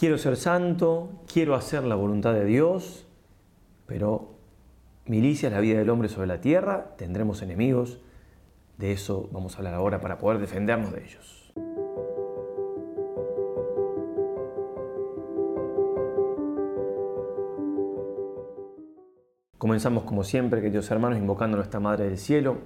quiero ser santo, quiero hacer la voluntad de Dios, pero milicia la vida del hombre sobre la tierra, tendremos enemigos, de eso vamos a hablar ahora para poder defendernos de ellos. Comenzamos como siempre, queridos hermanos, invocando a nuestra Madre del Cielo.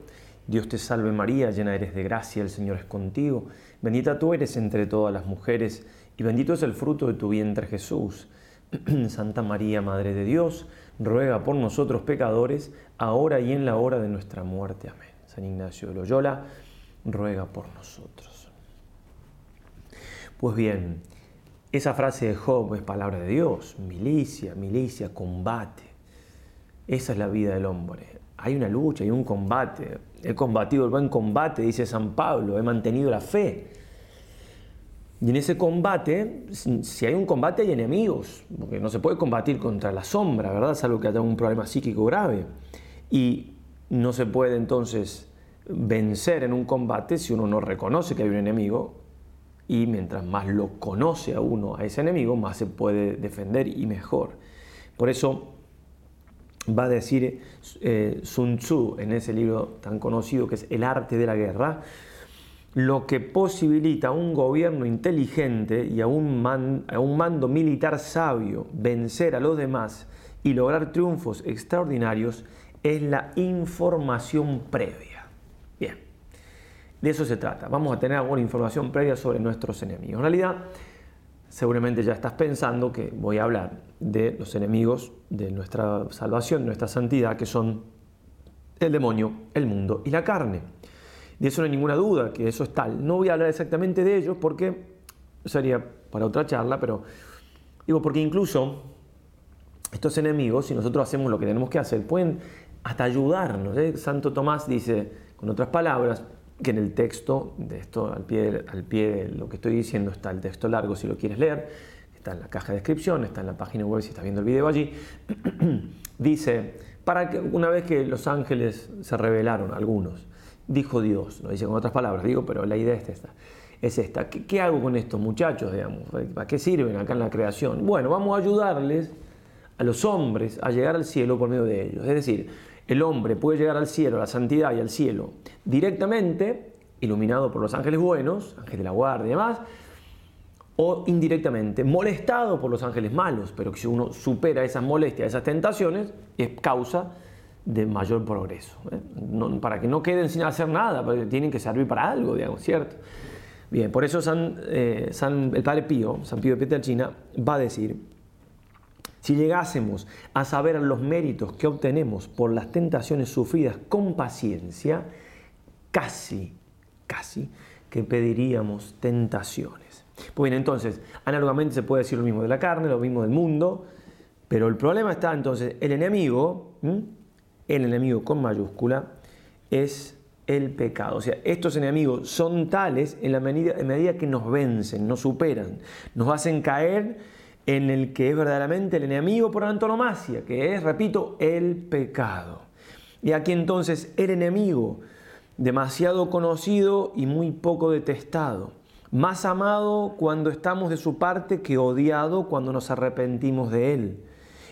Dios te salve María, llena eres de gracia, el Señor es contigo. Bendita tú eres entre todas las mujeres y bendito es el fruto de tu vientre Jesús. Santa María, Madre de Dios, ruega por nosotros pecadores, ahora y en la hora de nuestra muerte. Amén. San Ignacio de Loyola, ruega por nosotros. Pues bien, esa frase de Job es palabra de Dios, milicia, milicia, combate. Esa es la vida del hombre. Hay una lucha, hay un combate. He combatido el buen combate, dice San Pablo, he mantenido la fe. Y en ese combate, si hay un combate hay enemigos, porque no se puede combatir contra la sombra, ¿verdad? Es algo que haya un problema psíquico grave. Y no se puede entonces vencer en un combate si uno no reconoce que hay un enemigo y mientras más lo conoce a uno, a ese enemigo, más se puede defender y mejor. Por eso va a decir eh, Sun Tzu en ese libro tan conocido que es El arte de la guerra, lo que posibilita a un gobierno inteligente y a un, a un mando militar sabio vencer a los demás y lograr triunfos extraordinarios es la información previa. Bien, de eso se trata. Vamos a tener alguna información previa sobre nuestros enemigos. En realidad, seguramente ya estás pensando que voy a hablar de los enemigos de nuestra salvación, de nuestra santidad, que son el demonio, el mundo y la carne. De eso no hay ninguna duda, que eso es tal. No voy a hablar exactamente de ellos porque sería para otra charla, pero digo, porque incluso estos enemigos, si nosotros hacemos lo que tenemos que hacer, pueden hasta ayudarnos. ¿eh? Santo Tomás dice, con otras palabras, que en el texto, de esto al pie, al pie de lo que estoy diciendo está el texto largo si lo quieres leer, está en la caja de descripción, está en la página web si estás viendo el video allí, dice, para que una vez que los ángeles se revelaron, algunos, dijo Dios, no dice con otras palabras, digo, pero la idea es esta. Es esta. ¿Qué, ¿Qué, hago con estos muchachos, digamos? ¿Para qué sirven acá en la creación? Bueno, vamos a ayudarles a los hombres a llegar al cielo por medio de ellos. Es decir, el hombre puede llegar al cielo, a la santidad y al cielo directamente, iluminado por los ángeles buenos, ángeles de la guardia y demás, o indirectamente, molestado por los ángeles malos, pero que si uno supera esas molestias, esas tentaciones, es causa de mayor progreso. ¿eh? para que no queden sin hacer nada, porque tienen que servir para algo, digamos, ¿cierto? Bien, por eso San, eh, el Padre Pío, San Pío de China, va a decir, si llegásemos a saber los méritos que obtenemos por las tentaciones sufridas con paciencia, casi, casi que pediríamos tentaciones. Pues bien, entonces, análogamente se puede decir lo mismo de la carne, lo mismo del mundo, pero el problema está entonces, el enemigo, el enemigo con mayúscula, es el pecado. O sea, estos enemigos son tales en la medida, en medida que nos vencen, nos superan, nos hacen caer en el que es verdaderamente el enemigo por antonomasia, que es, repito, el pecado. Y aquí entonces el enemigo, demasiado conocido y muy poco detestado, más amado cuando estamos de su parte que odiado cuando nos arrepentimos de él,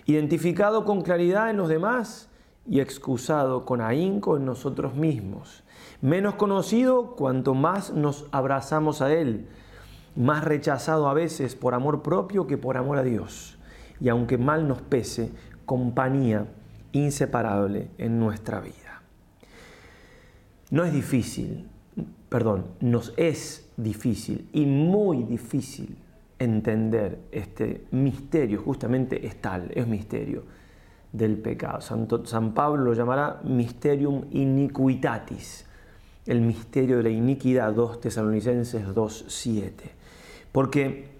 identificado con claridad en los demás y excusado con ahínco en nosotros mismos, menos conocido cuanto más nos abrazamos a él, más rechazado a veces por amor propio que por amor a Dios. Y aunque mal nos pese, compañía inseparable en nuestra vida. No es difícil, perdón, nos es difícil y muy difícil entender este misterio, justamente es tal, es misterio del pecado. San Pablo lo llamará mysterium iniquitatis, el misterio de la iniquidad, 2 Tesalonicenses 2.7. Porque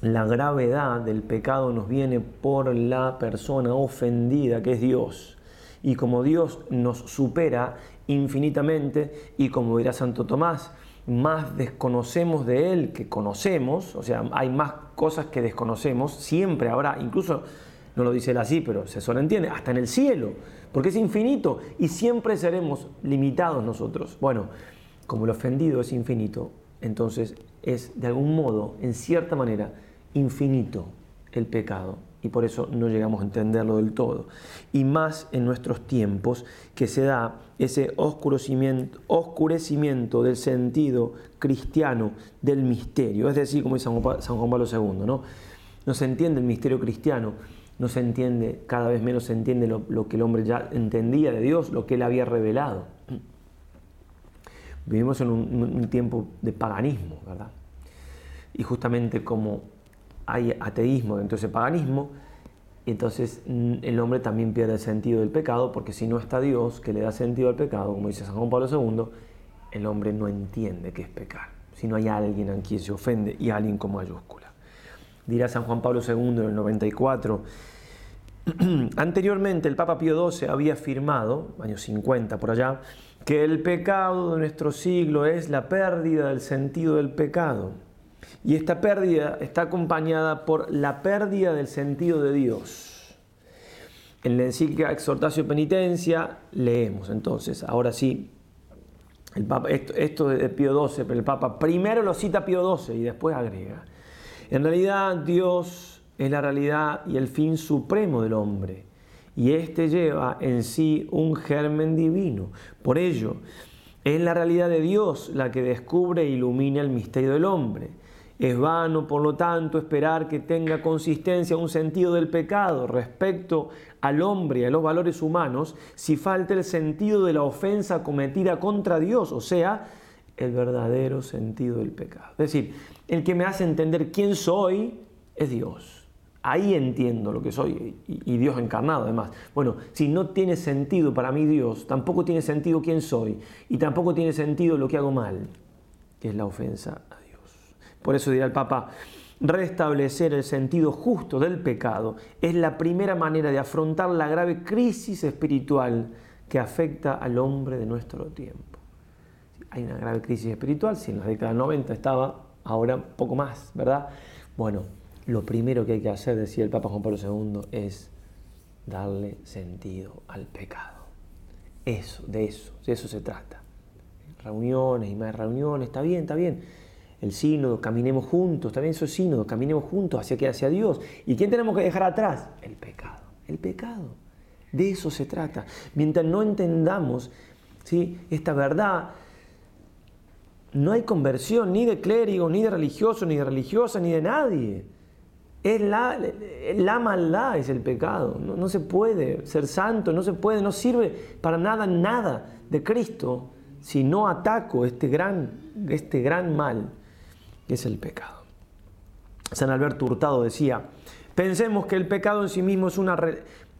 la gravedad del pecado nos viene por la persona ofendida que es Dios. Y como Dios nos supera infinitamente, y como dirá Santo Tomás, más desconocemos de Él que conocemos, o sea, hay más cosas que desconocemos, siempre habrá, incluso no lo dice él así, pero se entiende, hasta en el cielo, porque es infinito y siempre seremos limitados nosotros. Bueno, como el ofendido es infinito, entonces es de algún modo, en cierta manera, infinito el pecado y por eso no llegamos a entenderlo del todo. Y más en nuestros tiempos que se da ese oscurecimiento, oscurecimiento del sentido cristiano del misterio. Es decir, como dice San Juan Pablo II, ¿no? no se entiende el misterio cristiano, no se entiende, cada vez menos se entiende lo, que el hombre ya entendía de Dios, lo que él había revelado. Vivimos en un tiempo de paganismo, ¿verdad? Y justamente como hay ateísmo dentro de ese paganismo, entonces mm, el hombre también pierde el sentido del pecado, porque si no está Dios que le da sentido al pecado, como dice San Juan Pablo II, el hombre no entiende qué es pecar, si no hay alguien a quien se ofende y alguien con mayúscula. Dirá San Juan Pablo II en el 94, anteriormente el Papa Pío XII había afirmado, años 50 por allá, que el pecado de nuestro siglo es la pérdida del sentido del pecado. Y esta pérdida está acompañada por la pérdida del sentido de Dios. En la encíclica Exhortación Penitencia leemos entonces, ahora sí, el Papa, esto, de Pío XII, pero el Papa primero lo cita Pío XII y después agrega, en realidad Dios es la realidad y el fin supremo del hombre, y éste lleva en sí un germen divino. Por ello, es la realidad de Dios la que descubre e ilumina el misterio del hombre es vano, por lo tanto, esperar que tenga consistencia un sentido del pecado respecto al hombre y a los valores humanos si falta el sentido de la ofensa cometida contra Dios, o sea, el verdadero sentido del pecado. Es decir, el que me hace entender quién soy es Dios. Ahí entiendo lo que soy y, Dios encarnado además. Bueno, si no tiene sentido para mí Dios, tampoco tiene sentido quién soy y tampoco tiene sentido lo que hago mal, que es la ofensa por eso dirá el Papa, restablecer el sentido justo del pecado es la primera manera de afrontar la grave crisis espiritual que afecta al hombre de nuestro tiempo. Hay una grave crisis espiritual, si en la década 90 estaba, ahora poco más, ¿verdad? Bueno, lo primero que hay que hacer, decía el Papa Juan Pablo II, es darle sentido al pecado. Eso, de eso, de eso se trata. Reuniones y más reuniones, está bien, está bien el sínodo, caminemos juntos, también eso es sínodo, caminemos juntos hacia que hacia Dios. ¿Y quién tenemos que dejar atrás? El pecado, el pecado. De eso se trata. Mientras no entendamos ¿sí? esta verdad, no hay conversión ni de clérigo, ni de religioso, ni de religiosa, ni de nadie. Es la, maldad, es el pecado. No, se puede ser santo, no se puede, no sirve para nada, nada de Cristo si no ataco este gran, este gran mal es el pecado. San Alberto Hurtado decía, pensemos que el pecado en sí mismo es una,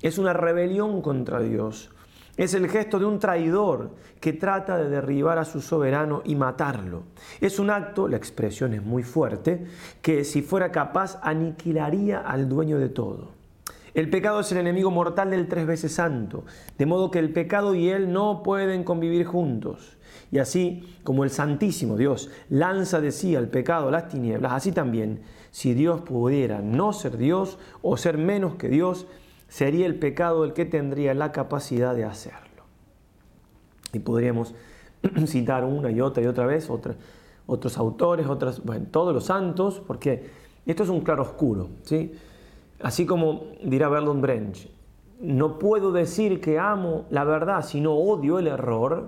es una rebelión contra Dios. Es el gesto de un traidor que trata de derribar a su soberano y matarlo. Es un acto, la expresión es muy fuerte, que si fuera capaz aniquilaría al dueño de todo. El pecado es el enemigo mortal del tres veces santo, de modo que el pecado y él no pueden convivir juntos. Y así como el Santísimo Dios lanza de sí al pecado las tinieblas, así también, si Dios pudiera no ser Dios o ser menos que Dios, sería el pecado el que tendría la capacidad de hacerlo. Y podríamos citar una y otra y otra vez otros autores, otras, todos los santos, porque esto es un claro oscuro. ¿sí? Así como dirá Berlund Brench, no puedo decir que amo la verdad, sino odio el error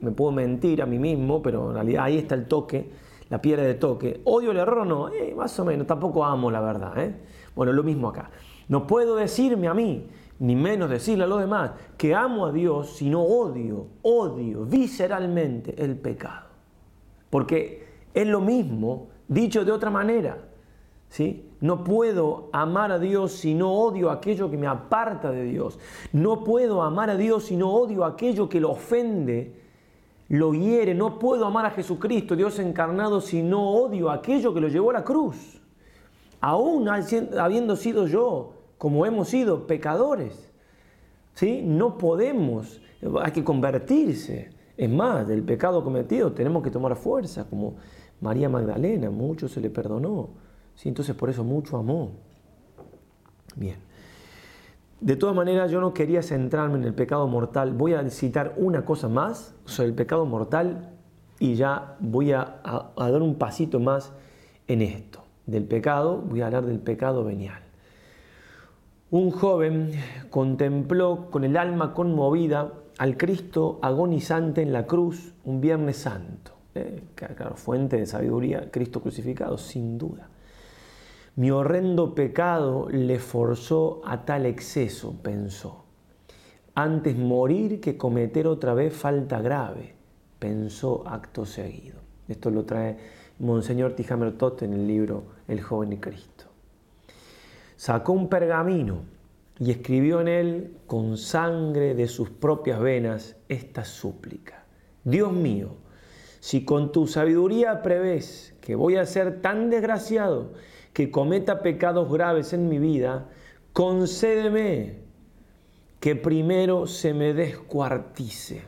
me puedo mentir a mí mismo, pero en realidad ahí está el toque, la piedra de toque. ¿Odio el error no? Eh, más o menos, tampoco amo la verdad. ¿eh? Bueno, lo mismo acá. No puedo decirme a mí, ni menos decirle a los demás, que amo a Dios, sino odio, odio visceralmente el pecado. Porque es lo mismo, dicho de otra manera. ¿sí? No puedo amar a Dios si no odio aquello que me aparta de Dios. No puedo amar a Dios si no odio aquello que lo ofende lo hiere. No puedo amar a Jesucristo, Dios encarnado, si no odio aquello que lo llevó a la cruz. Aún habiendo sido yo, como hemos sido, pecadores. ¿sí? No podemos, hay que convertirse. Es más, del pecado cometido tenemos que tomar fuerza, como María Magdalena, mucho se le perdonó. ¿sí? Entonces por eso mucho amó. Bien. De todas maneras, yo no quería centrarme en el pecado mortal. Voy a citar una cosa más sobre el pecado mortal y ya voy a, dar un pasito más en esto. del pecado, voy a hablar del pecado venial. Un joven contempló con el alma conmovida al Cristo agonizante en la cruz un Viernes Santo. Eh, claro, fuente de sabiduría, Cristo crucificado, sin duda. Mi horrendo pecado le forzó a tal exceso, pensó. Antes morir que cometer otra vez falta grave, pensó acto seguido. Esto lo trae Monseñor Tijamer Tot en el libro El joven y Cristo. Sacó un pergamino y escribió en él con sangre de sus propias venas esta súplica. Dios mío, si con tu sabiduría prevés que voy a ser tan desgraciado que cometa pecados graves en mi vida, concédeme que primero se me descuartice.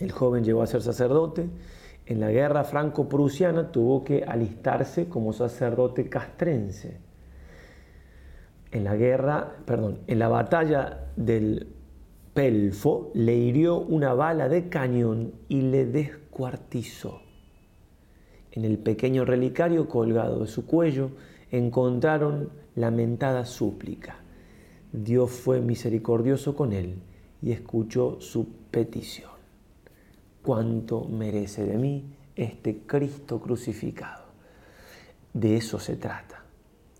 El joven llegó a ser sacerdote. En la guerra franco-prusiana tuvo que alistarse como sacerdote castrense. En la guerra, perdón, en la batalla del Pelfo le hirió una bala de cañón y le descuartizó. En el pequeño relicario colgado de su cuello encontraron lamentada súplica. Dios fue misericordioso con él y escuchó su petición. ¿Cuánto merece de mí este Cristo crucificado? De eso se trata.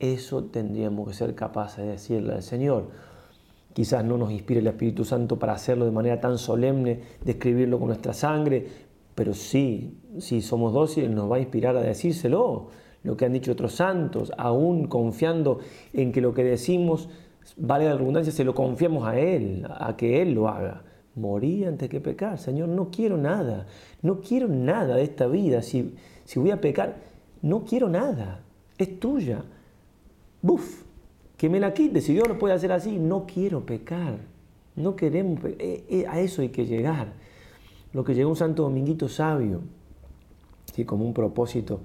Eso tendríamos que ser capaces de decirle al Señor. Quizás no nos inspire el Espíritu Santo para hacerlo de manera tan solemne, de escribirlo con nuestra sangre, pero sí, si somos dóciles, nos va a inspirar a decírselo, lo que han dicho otros santos, aún confiando en que lo que decimos, vale la redundancia, se lo confiamos a Él, a que Él lo haga. Morí antes que pecar, Señor, no quiero nada, no quiero nada de esta vida. Si, si voy a pecar, no quiero nada, es tuya. Buf, que me la quite, si Dios lo puede hacer así, no quiero pecar, no queremos, eh, eh, a eso hay que llegar lo que llegó un santo dominguito sabio, ¿sí? como un propósito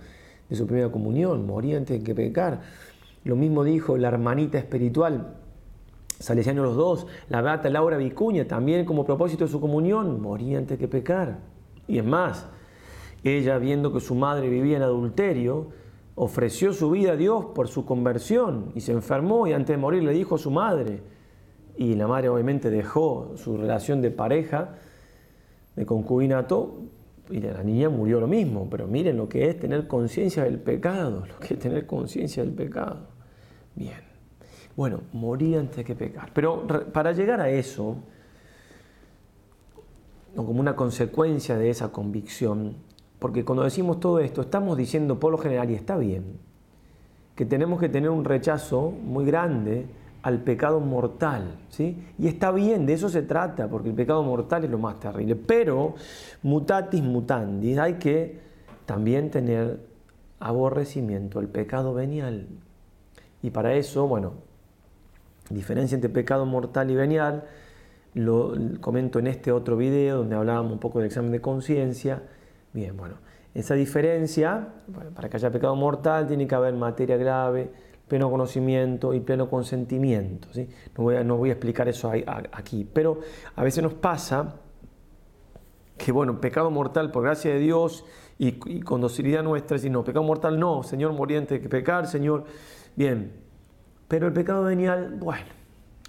de su primera comunión, morir antes que pecar. Lo mismo dijo la hermanita espiritual, Salesiano los dos, la beata Laura Vicuña, también como propósito de su comunión, morir antes que pecar. Y es más, ella viendo que su madre vivía en adulterio, ofreció su vida a Dios por su conversión y se enfermó y antes de morir le dijo a su madre, y la madre obviamente dejó su relación de pareja, de concubinato y la niña murió lo mismo, pero miren lo que es tener conciencia del pecado, lo que es tener conciencia del pecado. Bien, bueno, morir antes que pecar. Pero para llegar a eso, o como una consecuencia de esa convicción, porque cuando decimos todo esto, estamos diciendo por lo general, y está bien, que tenemos que tener un rechazo muy grande al pecado mortal. ¿sí? Y está bien, de eso se trata, porque el pecado mortal es lo más terrible. Pero, mutatis mutandis, hay que también tener aborrecimiento al pecado venial. Y para eso, bueno, diferencia entre pecado mortal y venial, lo comento en este otro video donde hablábamos un poco del examen de conciencia. Bien, bueno, esa diferencia, para que haya pecado mortal, tiene que haber materia grave, pleno conocimiento y pleno consentimiento. No, voy a, explicar eso aquí, pero a veces nos pasa que, bueno, pecado mortal por gracia de Dios y, con docilidad nuestra, si no, pecado mortal no, Señor, moriente que pecar, Señor, bien. Pero el pecado venial, bueno,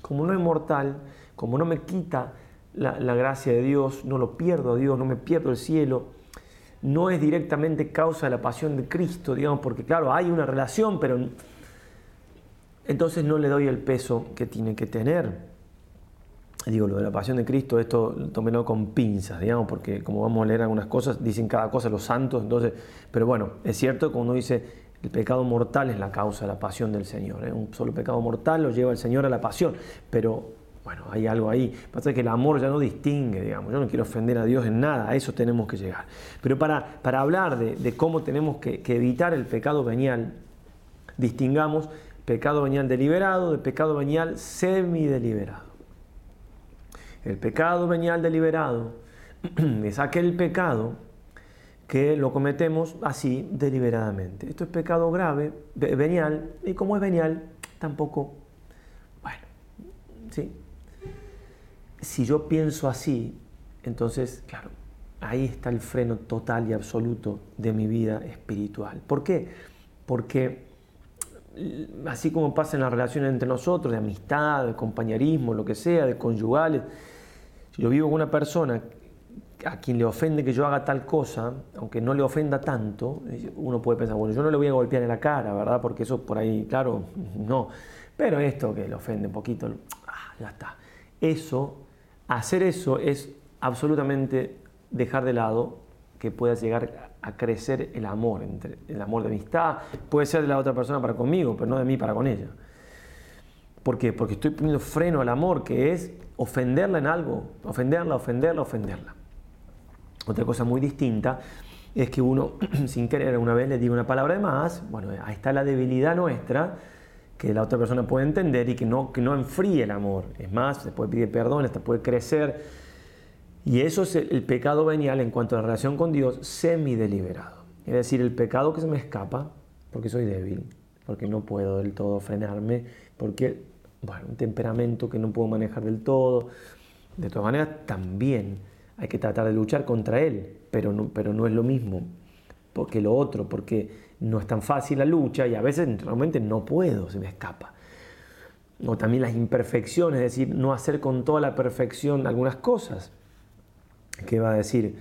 como no es mortal, como no me quita la, gracia de Dios, no lo pierdo a Dios, no me pierdo el cielo, no es directamente causa de la pasión de Cristo, digamos, porque claro, hay una relación, pero entonces no le doy el peso que tiene que tener. Digo, lo de la pasión de Cristo, esto tómelo con pinzas, digamos, porque como vamos a leer algunas cosas, dicen cada cosa los santos, entonces, pero bueno, es cierto que uno dice, el pecado mortal es la causa de la pasión del Señor, ¿eh? un solo pecado mortal lo lleva el Señor a la pasión, pero bueno, hay algo ahí. Pasa que el amor ya no distingue, digamos. Yo no quiero ofender a Dios en nada, a eso tenemos que llegar. Pero para, para hablar de, cómo tenemos que, que, evitar el pecado venial, distingamos pecado venial deliberado de pecado venial semideliberado. El pecado venial deliberado es aquel pecado que lo cometemos así deliberadamente. Esto es pecado grave, venial, y como es venial, tampoco, bueno, ¿sí? Si yo pienso así, entonces, claro, ahí está el freno total y absoluto de mi vida espiritual. ¿Por qué? Porque así como pasa en las relaciones entre nosotros, de amistad, de compañerismo, lo que sea, de conyugales, yo vivo con una persona a quien le ofende que yo haga tal cosa, aunque no le ofenda tanto, uno puede pensar, bueno, yo no le voy a golpear en la cara, ¿verdad? Porque eso por ahí, claro, no. Pero esto que le ofende un poquito, ah, ya está. Eso, hacer eso es absolutamente dejar de lado que pueda llegar a crecer el amor, entre, el amor de amistad, puede ser de la otra persona para conmigo, pero no de mí para con ella. ¿Por qué? Porque estoy poniendo freno al amor, que es ofenderla en algo, ofenderla, ofenderla, ofenderla. Otra cosa muy distinta es que uno, sin querer, una vez le diga una palabra de más, bueno, ahí está la debilidad nuestra, que la otra persona puede entender y que no, que no enfríe el amor. Es más, se puede pedir perdón, hasta puede crecer. Y eso es el, pecado venial en cuanto a la relación con Dios semi-deliberado. Es decir, el pecado que se me escapa porque soy débil, porque no puedo del todo frenarme, porque, bueno, un temperamento que no puedo manejar del todo. De todas maneras, también hay que tratar de luchar contra él, pero no, pero no es lo mismo porque lo otro, porque no es tan fácil la lucha y a veces realmente no puedo, se me escapa. O también las imperfecciones, es decir, no hacer con toda la perfección algunas cosas. ¿Qué va a decir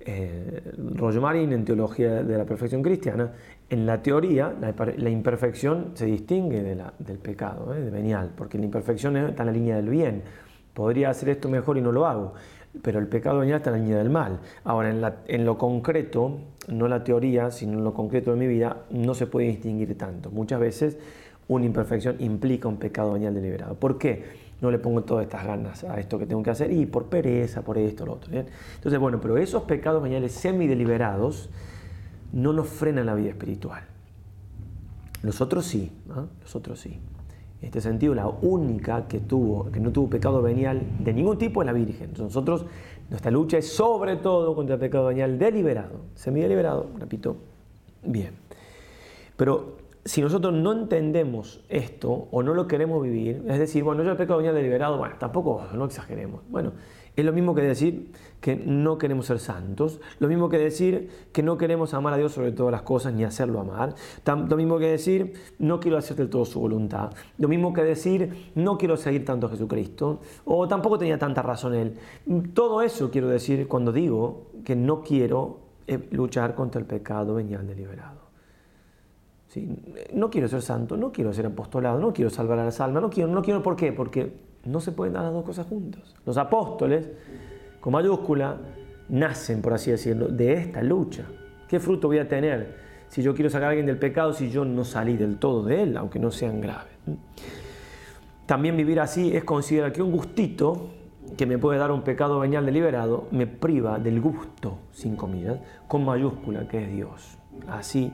eh, Roger Marín en Teología de la Perfección Cristiana? En la teoría, la, imperfección se distingue del pecado, ¿eh? de venial, porque la imperfección está en la línea del bien. Podría hacer esto mejor y no lo hago pero el pecado venial está la línea del mal. Ahora, en, lo concreto, no la teoría, sino en lo concreto de mi vida, no se puede distinguir tanto. Muchas veces una imperfección implica un pecado venial deliberado. ¿Por qué? No le pongo todas estas ganas a esto que tengo que hacer y por pereza, por esto, lo otro. Entonces, bueno, pero esos pecados veniales semideliberados no nos frenan la vida espiritual. Los otros sí, los otros sí. En este sentido, la única que, tuvo, que no tuvo pecado venial de ningún tipo es la Virgen. Nosotros, nuestra lucha es sobre todo contra el pecado venial deliberado, semideliberado, repito, bien. Pero si nosotros no entendemos esto o no lo queremos vivir, es decir, bueno, yo el pecado venial deliberado, bueno, tampoco, no exageremos. Bueno, es lo mismo que decir que no queremos ser santos, lo mismo que decir que no queremos amar a Dios sobre todas las cosas ni hacerlo amar, lo mismo que decir no quiero hacer del todo su voluntad, lo mismo que decir no quiero seguir tanto a Jesucristo, o tampoco tenía tanta razón él. Todo eso quiero decir cuando digo que no quiero eh, luchar contra el pecado venial deliberado. No quiero ser santo, no quiero ser apostolado, no quiero salvar a las almas, no quiero, no quiero, ¿por qué? Porque no se pueden dar las dos cosas juntas. Los apóstoles, con mayúscula, nacen, por así decirlo, de esta lucha. ¿Qué fruto voy a tener si yo quiero sacar a alguien del pecado si yo no salí del todo de él, aunque no sean graves? También vivir así es considerar que un gustito que me puede dar un pecado venial deliberado me priva del gusto, sin comillas, con mayúscula, que es Dios. Así,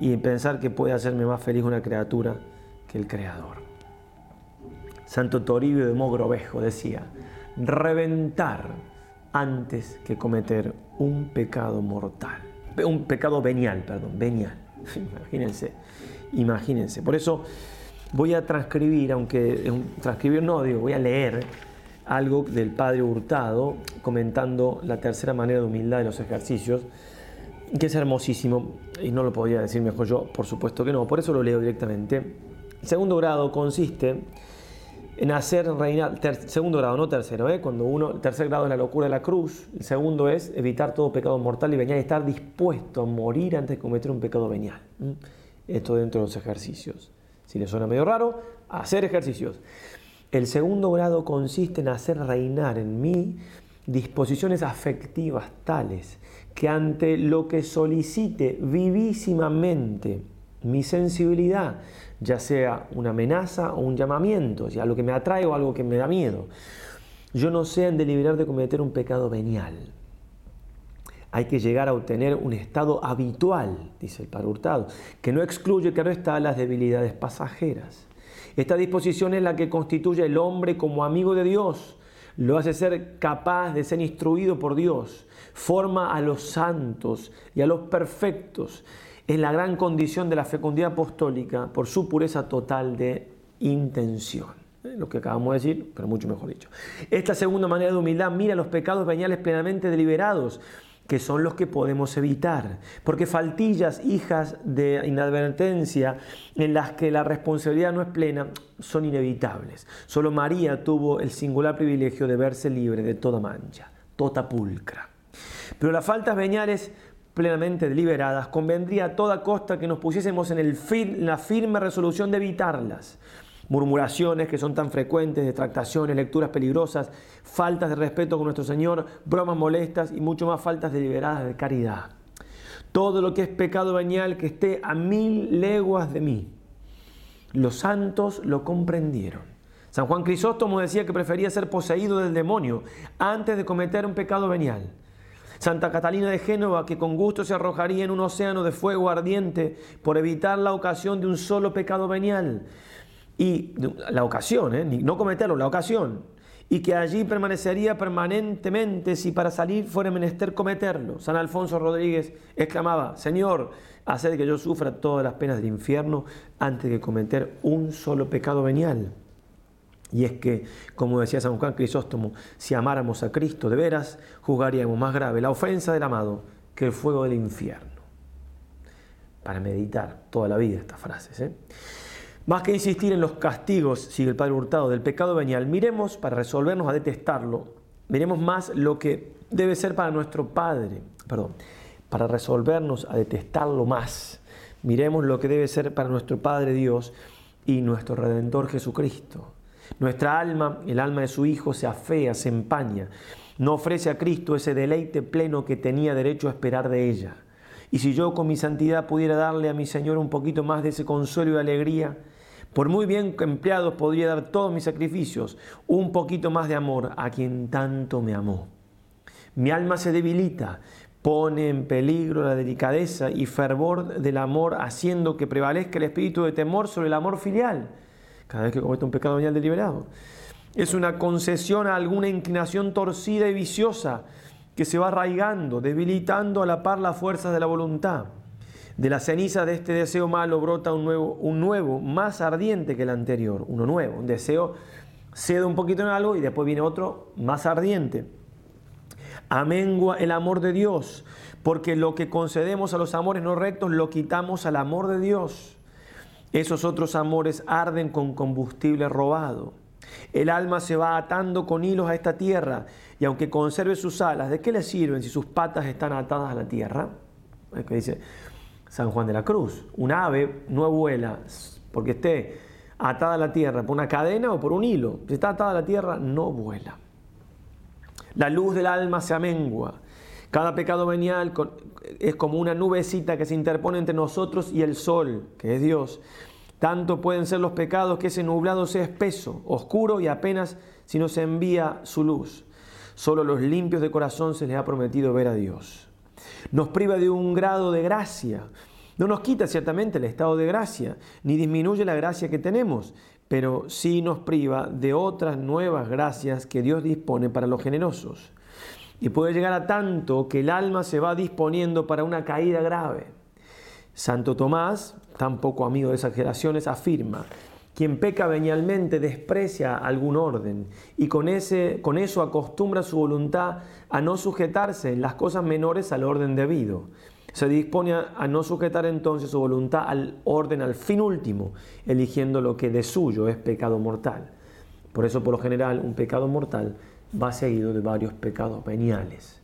y pensar que puede hacerme más feliz una criatura que el Creador. Santo Toribio de Mogrovejo decía, reventar antes que cometer un pecado mortal, un pecado venial, perdón, venial. Imagínense, imagínense. Por eso voy a transcribir, aunque transcribir no, digo, voy a leer algo del Padre Hurtado comentando la tercera manera de humildad de los ejercicios, que es hermosísimo y no lo podría decir mejor yo, por supuesto que no, por eso lo leo directamente. El segundo grado consiste en hacer reinar, segundo grado, no tercero, ¿eh? cuando uno, el tercer grado es la locura de la cruz, el segundo es evitar todo pecado mortal y venial, estar dispuesto a morir antes de cometer un pecado venial. Esto dentro de los ejercicios. Si le suena medio raro, hacer ejercicios. El segundo grado consiste en hacer reinar en mí disposiciones afectivas tales que ante lo que solicite vivísimamente mi sensibilidad, ya sea una amenaza o un llamamiento, ya lo que me atrae o algo que me da miedo. Yo no sea en deliberar de cometer un pecado venial. Hay que llegar a obtener un estado habitual, dice el Padre Hurtado, que no excluye que no está las debilidades pasajeras. Esta disposición es la que constituye el hombre como amigo de Dios, lo hace ser capaz de ser instruido por Dios, forma a los santos y a los perfectos es la gran condición de la fecundidad apostólica por su pureza total de intención. eh, lo que acabamos de decir, pero mucho mejor dicho. Esta segunda manera de humildad mira los pecados veniales plenamente deliberados, que son los que podemos evitar. Porque faltillas, hijas de inadvertencia, en las que la responsabilidad no es plena, son inevitables. Solo María tuvo el singular privilegio de verse libre de toda mancha, toda pulcra. Pero las faltas veniales plenamente deliberadas, convendría a toda costa que nos pusiésemos en, el la firme resolución de evitarlas murmuraciones que son tan frecuentes, detractaciones, lecturas peligrosas, faltas de respeto con nuestro Señor, bromas molestas y mucho más faltas deliberadas de caridad. Todo lo que es pecado venial que esté a mil leguas de mí. Los santos lo comprendieron. San Juan Crisóstomo decía que prefería ser poseído del demonio antes de cometer un pecado venial. Santa Catalina de Génova, que con gusto se arrojaría en un océano de fuego ardiente por evitar la ocasión de un solo pecado venial y la ocasión, ¿eh? no cometerlo, la ocasión, y que allí permanecería permanentemente si para salir fuera menester cometerlo. San Alfonso Rodríguez exclamaba, Señor, haced que yo sufra todas las penas del infierno antes de cometer un solo pecado venial. Y es que, como decía San Juan Crisóstomo, si amáramos a Cristo de veras, juzgaríamos más grave la ofensa del amado que el fuego del infierno. Para meditar toda la vida estas frases. ¿eh? Más que insistir en los castigos, sigue el Padre Hurtado, del pecado venial, miremos para resolvernos a detestarlo, miremos más lo que debe ser para nuestro Padre, perdón, para resolvernos a detestarlo más. Miremos lo que debe ser para nuestro Padre Dios y nuestro Redentor Jesucristo. Nuestra alma, el alma de su Hijo, se afea, se empaña, no ofrece a Cristo ese deleite pleno que tenía derecho a esperar de ella. Y si yo con mi santidad pudiera darle a mi Señor un poquito más de ese consuelo y alegría, por muy bien empleados podría dar todos mis sacrificios, un poquito más de amor a quien tanto me amó. Mi alma se debilita, pone en peligro la delicadeza y fervor del amor, haciendo que prevalezca el espíritu de temor sobre el amor filial, cada vez que comete un pecado venial deliberado. Es una concesión a alguna inclinación torcida y viciosa que se va arraigando, debilitando a la par las fuerzas de la voluntad. De la ceniza de este deseo malo brota un nuevo, un nuevo, más ardiente que el anterior, uno nuevo. Un deseo cede un poquito en algo y después viene otro más ardiente. Amengua el amor de Dios, porque lo que concedemos a los amores no rectos lo quitamos al amor de Dios. Esos otros amores arden con combustible robado. El alma se va atando con hilos a esta tierra y aunque conserve sus alas, ¿de qué le sirven si sus patas están atadas a la tierra? Es que dice, San Juan de la Cruz. Un ave no vuela porque esté atada a la tierra por una cadena o por un hilo. Si está atada a la tierra, no vuela. La luz del alma se amengua. Cada pecado venial es como una nubecita que se interpone entre nosotros y el sol, que es Dios. Tanto pueden ser los pecados que ese nublado sea espeso, oscuro y apenas si no se envía su luz. Solo los limpios de corazón se les ha prometido ver a Dios nos priva de un grado de gracia. No nos quita ciertamente el estado de gracia, ni disminuye la gracia que tenemos, pero sí nos priva de otras nuevas gracias que Dios dispone para los generosos. Y puede llegar a tanto que el alma se va disponiendo para una caída grave. Santo Tomás, tampoco amigo de exageraciones, afirma, quien peca venialmente desprecia algún orden y con, ese, con eso acostumbra su voluntad a no sujetarse en las cosas menores al orden debido. Se dispone a no sujetar entonces su voluntad al orden, al fin último, eligiendo lo que de suyo es pecado mortal. Por eso, por lo general, un pecado mortal va seguido de varios pecados veniales.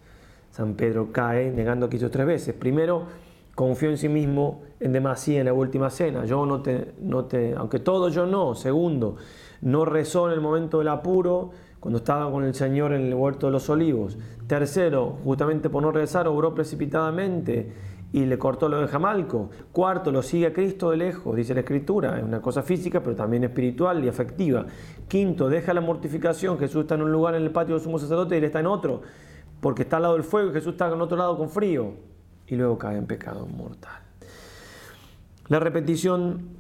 San Pedro cae negando a Cristo tres veces. Primero, confió en sí mismo en demasía en la última cena. Yo no te, no te, aunque todo yo no. Segundo, no rezó en el momento del apuro cuando estaba con el Señor en el huerto de los olivos. Tercero, justamente por no rezar, obró precipitadamente y le cortó lo de Jamalco. Cuarto, lo sigue a Cristo de lejos, dice la Escritura. Es una cosa física, pero también espiritual y afectiva. Quinto, deja la mortificación. Jesús está en un lugar en el patio del sumo sacerdote y él está en otro, porque está al lado del fuego y Jesús está en otro lado con frío y luego cae en pecado mortal. La repetición,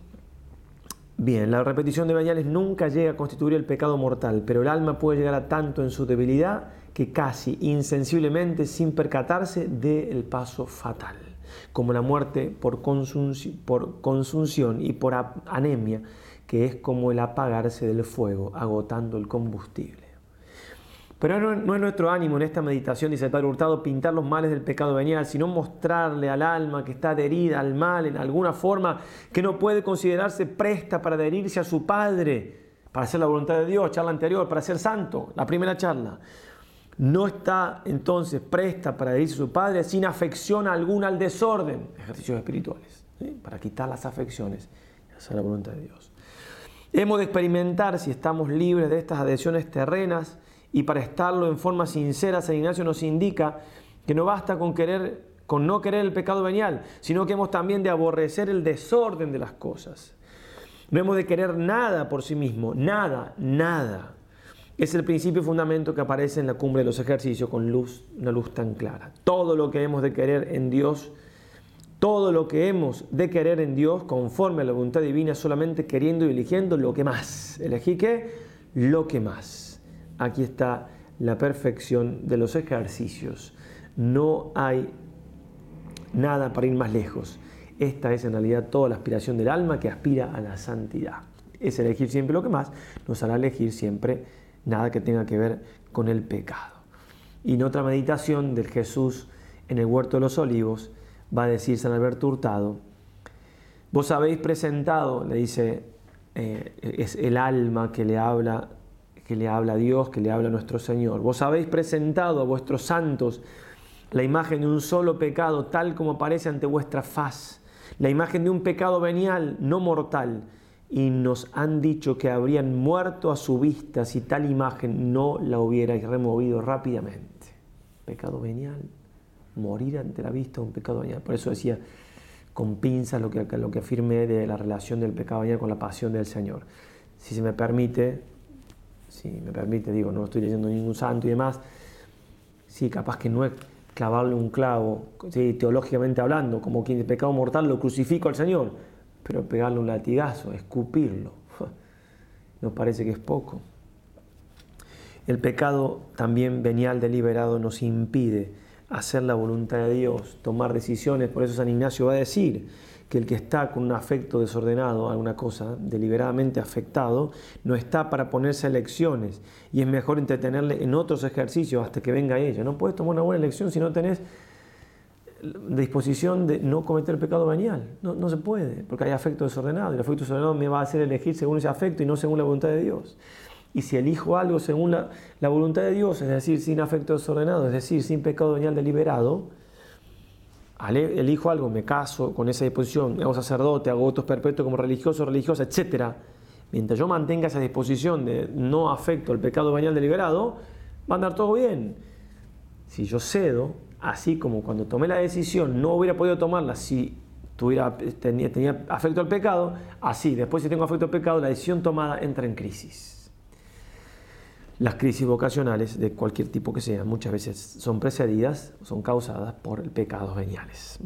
bien, la repetición de bañales nunca llega a constituir el pecado mortal, pero el alma puede llegar a tanto en su debilidad que casi insensiblemente, sin percatarse, dé el paso fatal, como la muerte por, por consunción y por anemia, que es como el apagarse del fuego, agotando el combustible. Pero no, no, es nuestro ánimo en esta meditación, dice el Padre Hurtado, pintar los males del pecado venial, sino mostrarle al alma que está adherida al mal en alguna forma, que no puede considerarse presta para adherirse a su Padre, para hacer la voluntad de Dios, charla anterior, para ser santo, la primera charla. No está entonces presta para adherirse a su Padre sin afección alguna al desorden, ejercicios espirituales, para quitar las afecciones y hacer la voluntad de Dios. Hemos de experimentar si estamos libres de estas adhesiones terrenas y para estarlo en forma sincera, San Ignacio nos indica que no basta con querer con no querer el pecado venial, sino que hemos también de aborrecer el desorden de las cosas. No hemos de querer nada por sí mismo, nada, nada. Es el principio y fundamento que aparece en la cumbre de los ejercicios con luz, una luz tan clara. Todo lo que hemos de querer en Dios todo lo que hemos de querer en Dios conforme a la voluntad divina, solamente queriendo y eligiendo lo que más. ¿Elegí qué? Lo que más. Aquí está la perfección de los ejercicios. No hay nada para ir más lejos. Esta es en realidad toda la aspiración del alma que aspira a la santidad. Es elegir siempre lo que más, nos hará elegir siempre nada que tenga que ver con el pecado. Y en otra meditación del Jesús en el huerto de los olivos, va a decir San Alberto Hurtado, vos habéis presentado, le dice, eh, es el alma que le habla que le habla a Dios, que le habla a nuestro Señor. Vos habéis presentado a vuestros santos la imagen de un solo pecado, tal como aparece ante vuestra faz, la imagen de un pecado venial, no mortal, y nos han dicho que habrían muerto a su vista si tal imagen no la hubierais removido rápidamente. Pecado venial morir ante la vista de un pecado venial. Por eso decía con pinzas lo que, lo que afirmé de la relación del pecado venial con la pasión del Señor. Si se me permite, si me permite, digo, no estoy leyendo ningún santo y demás, sí, capaz que no es clavarle un clavo, teológicamente hablando, como quien de pecado mortal lo crucifico al Señor, pero pegarle un latigazo, escupirlo, nos parece que es poco. El pecado también venial deliberado nos impide hacer la voluntad de Dios, tomar decisiones. Por eso San Ignacio va a decir que el que está con un afecto desordenado, alguna cosa deliberadamente afectado, no está para ponerse elecciones y es mejor entretenerle en otros ejercicios hasta que venga ella. No puedes tomar una buena elección si no tenés disposición de no cometer pecado venial. No, no se puede, porque hay afecto desordenado y el afecto desordenado me va a hacer elegir según ese afecto y no según la voluntad de Dios. Y si elijo algo según la, voluntad de Dios, es decir, sin afecto desordenado, es decir, sin pecado venial deliberado, elijo algo, me caso con esa disposición, hago sacerdote, hago votos perpetuos como religioso, religiosa, etc. Mientras yo mantenga esa disposición de no afecto al pecado venial deliberado, va a andar todo bien. Si yo cedo, así como cuando tomé la decisión no hubiera podido tomarla si tuviera, tenía, afecto al pecado, así, después si tengo afecto al pecado, la decisión tomada entra en crisis. Las crisis vocacionales, de cualquier tipo que sean, muchas veces son precedidas, son causadas por pecados veniales.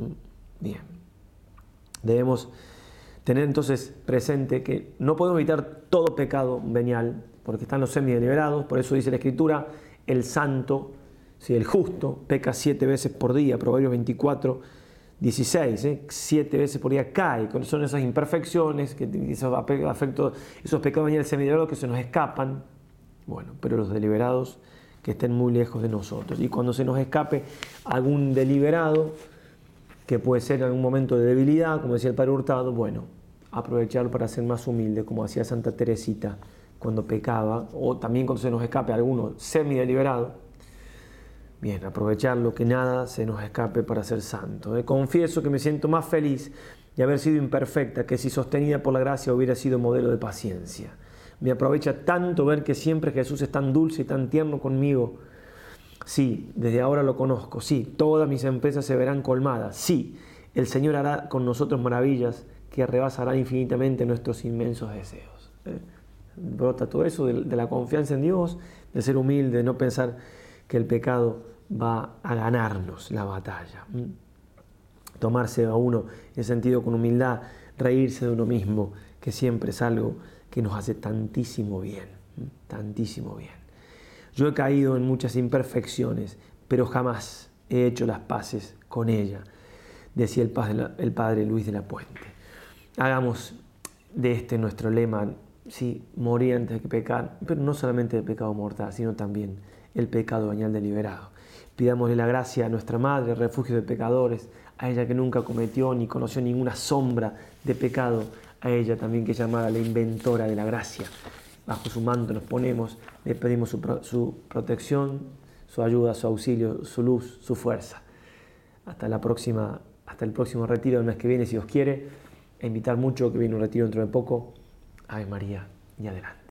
Bien. Debemos tener entonces presente que no podemos evitar todo pecado venial, porque están los semi-deliberados, por eso dice la Escritura, el santo, si el justo, peca siete veces por día, Proverbios 24, 16, ¿eh? siete veces por día cae, son esas imperfecciones, que, esos, afectos, esos pecados veniales semi-deliberados que se nos escapan, bueno, pero los deliberados que estén muy lejos de nosotros. Y cuando se nos escape algún deliberado, que puede ser en algún momento de debilidad, como decía el Padre Hurtado, bueno, aprovecharlo para ser más humilde, como hacía Santa Teresita cuando pecaba, o también cuando se nos escape alguno semi-deliberado. Bien, aprovecharlo, que nada se nos escape para ser santo. Eh, confieso que me siento más feliz de haber sido imperfecta que si sostenida por la gracia hubiera sido modelo de paciencia. Me aprovecha tanto ver que siempre Jesús es tan dulce y tan tierno conmigo. Sí, desde ahora lo conozco. Sí, todas mis empresas se verán colmadas. Sí, el Señor hará con nosotros maravillas que rebasarán infinitamente nuestros inmensos deseos. ¿Eh? Brota todo eso de, la confianza en Dios, de ser humilde, de no pensar que el pecado va a ganarnos la batalla. Tomarse a uno en sentido con humildad, reírse de uno mismo, que siempre es algo que nos hace tantísimo bien, tantísimo bien. Yo he caído en muchas imperfecciones, pero jamás he hecho las paces con ella, decía el padre, Luis de la Puente. Hagamos de este nuestro lema, sí, morir antes que pecar, pero no solamente el pecado mortal, sino también el pecado bañal deliberado. Pidámosle la gracia a nuestra Madre, refugio de pecadores, a ella que nunca cometió ni conoció ninguna sombra de pecado, a ella también que es llamada la inventora de la gracia. Bajo su manto nos ponemos, le pedimos su, protección, su ayuda, su auxilio, su luz, su fuerza. Hasta, la próxima, hasta el próximo retiro del mes que viene, si os quiere. E invitar mucho que viene un retiro dentro de poco. Ave María y adelante.